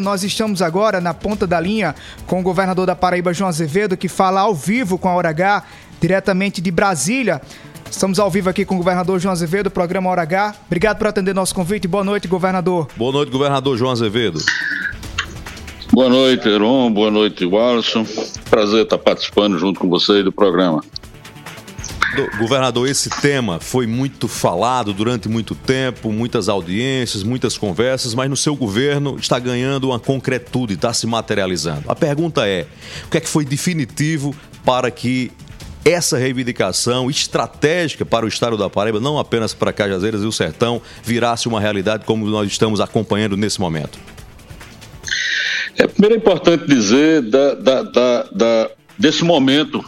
Nós estamos agora na ponta da linha com o governador da Paraíba, João Azevedo, que fala ao vivo com a Hora H, diretamente de Brasília. Estamos ao vivo aqui com o governador João Azevedo, programa Hora H. Obrigado por atender nosso convite. Boa noite, governador. Boa noite, governador João Azevedo. Boa noite, Heron. Boa noite, Wallace. Prazer estar participando junto com você do programa. Governador, esse tema foi muito falado durante muito tempo, muitas audiências, muitas conversas, mas no seu governo está ganhando uma concretude, está se materializando. A pergunta é: o que é que foi definitivo para que essa reivindicação estratégica para o estado da Paraíba, não apenas para Cajazeiras e o Sertão, virasse uma realidade como nós estamos acompanhando nesse momento? É, primeiro é importante dizer da, da, da desse momento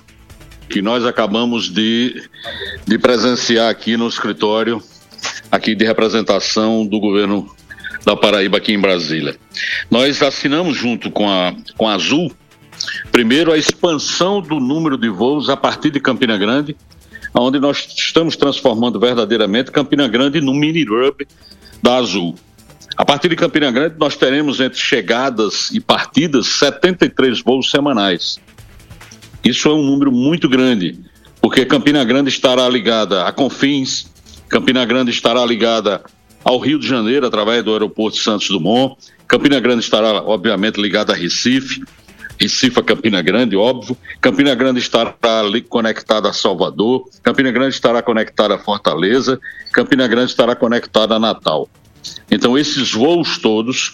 que nós acabamos de, de presenciar aqui no escritório aqui de representação do governo da Paraíba aqui em Brasília. Nós assinamos junto com a, com a Azul, primeiro a expansão do número de voos a partir de Campina Grande, onde nós estamos transformando verdadeiramente Campina Grande no mini hub da Azul. A partir de Campina Grande, nós teremos entre chegadas e partidas 73 voos semanais. Isso é um número muito grande, porque Campina Grande estará ligada a Confins, Campina Grande estará ligada ao Rio de Janeiro através do aeroporto Santos Dumont, Campina Grande estará obviamente ligada a Recife, Recife a Campina Grande, óbvio. Campina Grande estará conectada a Salvador, Campina Grande estará conectada a Fortaleza, Campina Grande estará conectada a Natal. Então, esses voos todos,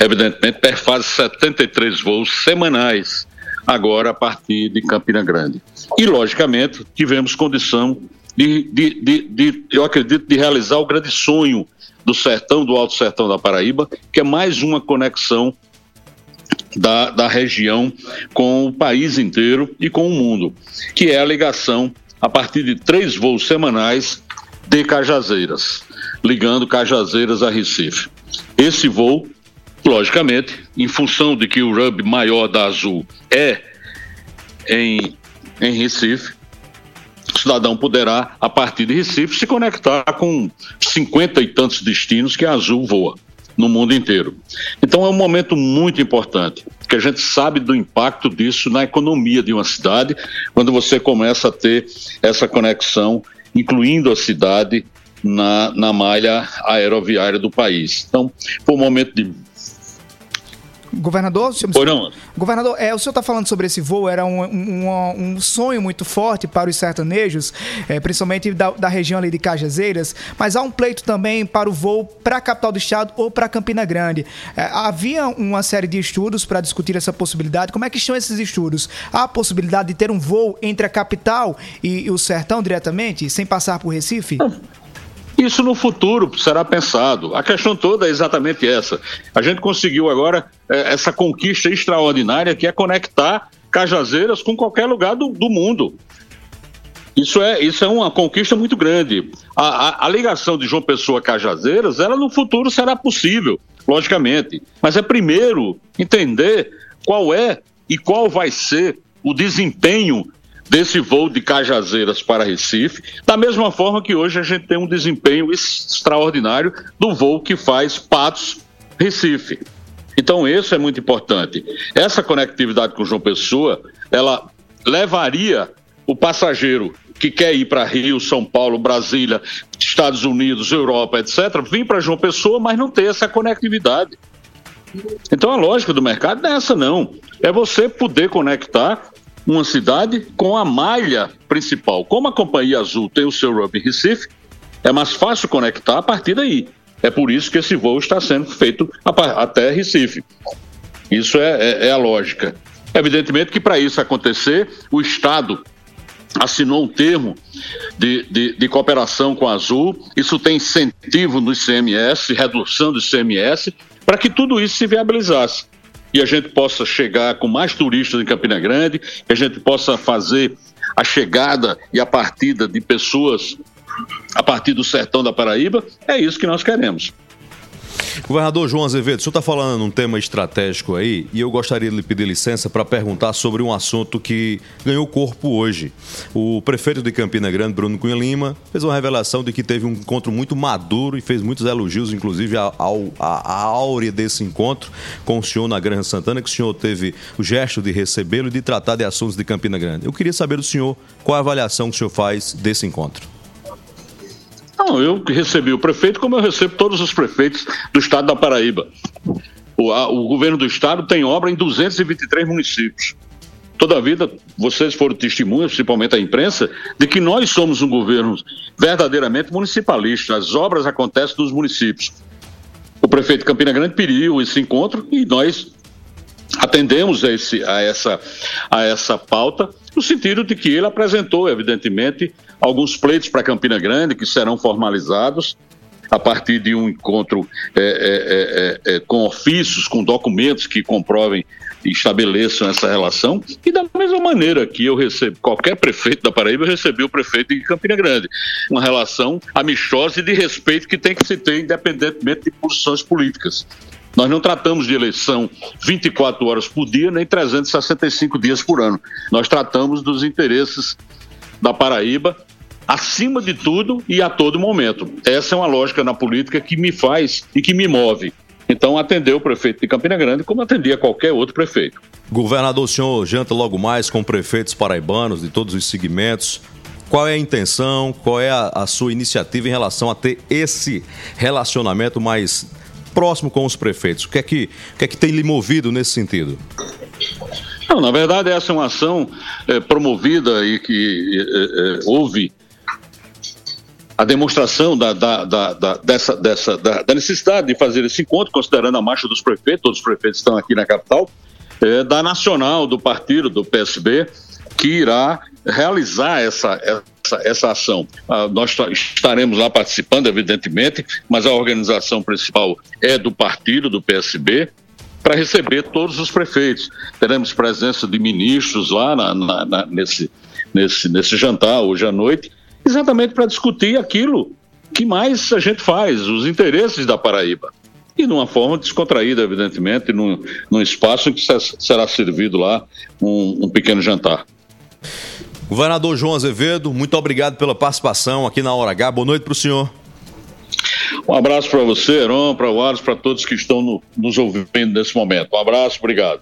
evidentemente, perfazem 73 voos semanais agora a partir de Campina Grande. E, logicamente, tivemos condição de, de, de, de, eu acredito, de realizar o grande sonho do sertão, do Alto Sertão da Paraíba, que é mais uma conexão da, da região com o país inteiro e com o mundo, que é a ligação a partir de três voos semanais de Cajazeiras, ligando Cajazeiras a Recife. Esse voo Logicamente, em função de que o hub maior da Azul é em, em Recife, o cidadão poderá, a partir de Recife, se conectar com cinquenta e tantos destinos que a Azul voa no mundo inteiro. Então é um momento muito importante, que a gente sabe do impacto disso na economia de uma cidade, quando você começa a ter essa conexão, incluindo a cidade na, na malha aeroviária do país. Então, foi um momento de Governador, senhor, governador, é, o senhor está falando sobre esse voo, era um, um, um, sonho muito forte para os sertanejos, é, principalmente da, da, região ali de Cajazeiras, mas há um pleito também para o voo para a capital do estado ou para Campina Grande. É, havia uma série de estudos para discutir essa possibilidade. Como é que estão esses estudos? Há a possibilidade de ter um voo entre a capital e, e o sertão diretamente, sem passar por Recife? Isso no futuro será pensado. A questão toda é exatamente essa. A gente conseguiu agora é, essa conquista extraordinária que é conectar Cajazeiras com qualquer lugar do, do mundo. Isso é, isso é uma conquista muito grande. A, a, a, ligação de João Pessoa a Cajazeiras, ela no futuro será possível, logicamente. Mas é primeiro entender qual é e qual vai ser o desempenho desse voo de Cajazeiras para Recife, da mesma forma que hoje a gente tem um desempenho extraordinário do voo que faz Patos Recife. Então, isso é muito importante. Essa conectividade com João Pessoa, ela levaria o passageiro que quer ir para Rio, São Paulo, Brasília, Estados Unidos, Europa, etc., vir para João Pessoa, mas não ter essa conectividade. Então a lógica do mercado não é essa, não. É você poder conectar uma cidade com a malha principal. Como a Companhia Azul tem o seu Rugby Recife, é mais fácil conectar a partir daí. É por isso que esse voo está sendo feito até Recife. Isso é, é, é a lógica. Evidentemente que para isso acontecer, o Estado assinou um termo de, de, de, cooperação com a Azul. Isso tem incentivo no ICMS, redução do ICMS, para que tudo isso se viabilizasse e a gente possa chegar com mais turistas em Campina Grande, que a gente possa fazer a chegada e a partida de pessoas a partir do sertão da Paraíba, é isso que nós queremos. Governador João Azevedo, o senhor está falando num tema estratégico aí e eu gostaria de lhe pedir licença para perguntar sobre um assunto que ganhou corpo hoje. O prefeito de Campina Grande, Bruno Cunha Lima, fez uma revelação de que teve um encontro muito maduro e fez muitos elogios, inclusive, à, áurea desse encontro com o senhor na Granja Santana, que o senhor teve o gesto de recebê-lo e de tratar de assuntos de Campina Grande. Eu queria saber do senhor qual a avaliação que o senhor faz desse encontro. Não, eu recebi o prefeito como eu recebo todos os prefeitos do estado da Paraíba. O, a, o governo do estado tem obra em 223 municípios. Toda a vida, vocês foram testemunhas, principalmente a imprensa, de que nós somos um governo verdadeiramente municipalista. As obras acontecem nos municípios. O prefeito Campina Grande pediu esse encontro e nós atendemos a, esse, a, essa, a essa pauta, no sentido de que ele apresentou, evidentemente, alguns pleitos para Campina Grande que serão formalizados a partir de um encontro é, é, é, é, com ofícios, com documentos que comprovem e estabeleçam essa relação. E da mesma maneira que eu recebo, qualquer prefeito da Paraíba, eu recebi o prefeito de Campina Grande. Uma relação amistosa e de respeito que tem que se ter, independentemente de posições políticas. Nós não tratamos de eleição 24 horas por dia, nem 365 dias por ano. Nós tratamos dos interesses da Paraíba acima de tudo e a todo momento. Essa é uma lógica na política que me faz e que me move. Então, atendeu o prefeito de Campina Grande como atendia qualquer outro prefeito. Governador, o senhor janta logo mais com prefeitos paraibanos de todos os segmentos. Qual é a intenção, qual é a, a sua iniciativa em relação a ter esse relacionamento mais próximo com os prefeitos? O que é que, o que, é que tem lhe movido nesse sentido? Não, na verdade, essa é uma ação é, promovida e que é, é, houve a demonstração da, da, da, dessa, dessa, da, necessidade de fazer esse encontro, considerando a marcha dos prefeitos, todos os prefeitos estão aqui na capital, é, da nacional do partido, do PSB, que irá realizar essa, essa, essa ação. Ah, nós estaremos lá participando, evidentemente, mas a organização principal é do partido, do PSB, para receber todos os prefeitos. Teremos presença de ministros lá na, na, na, nesse, nesse, nesse jantar hoje à noite exatamente para discutir aquilo que mais a gente faz, os interesses da Paraíba. E de uma forma descontraída, evidentemente, num, num espaço em que será servido lá um, um pequeno jantar. Governador João Azevedo, muito obrigado pela participação aqui na Hora H. Boa noite para o senhor. Um abraço para você, Heron, para o Aros, para todos que estão no, nos ouvindo nesse momento. Um abraço, obrigado.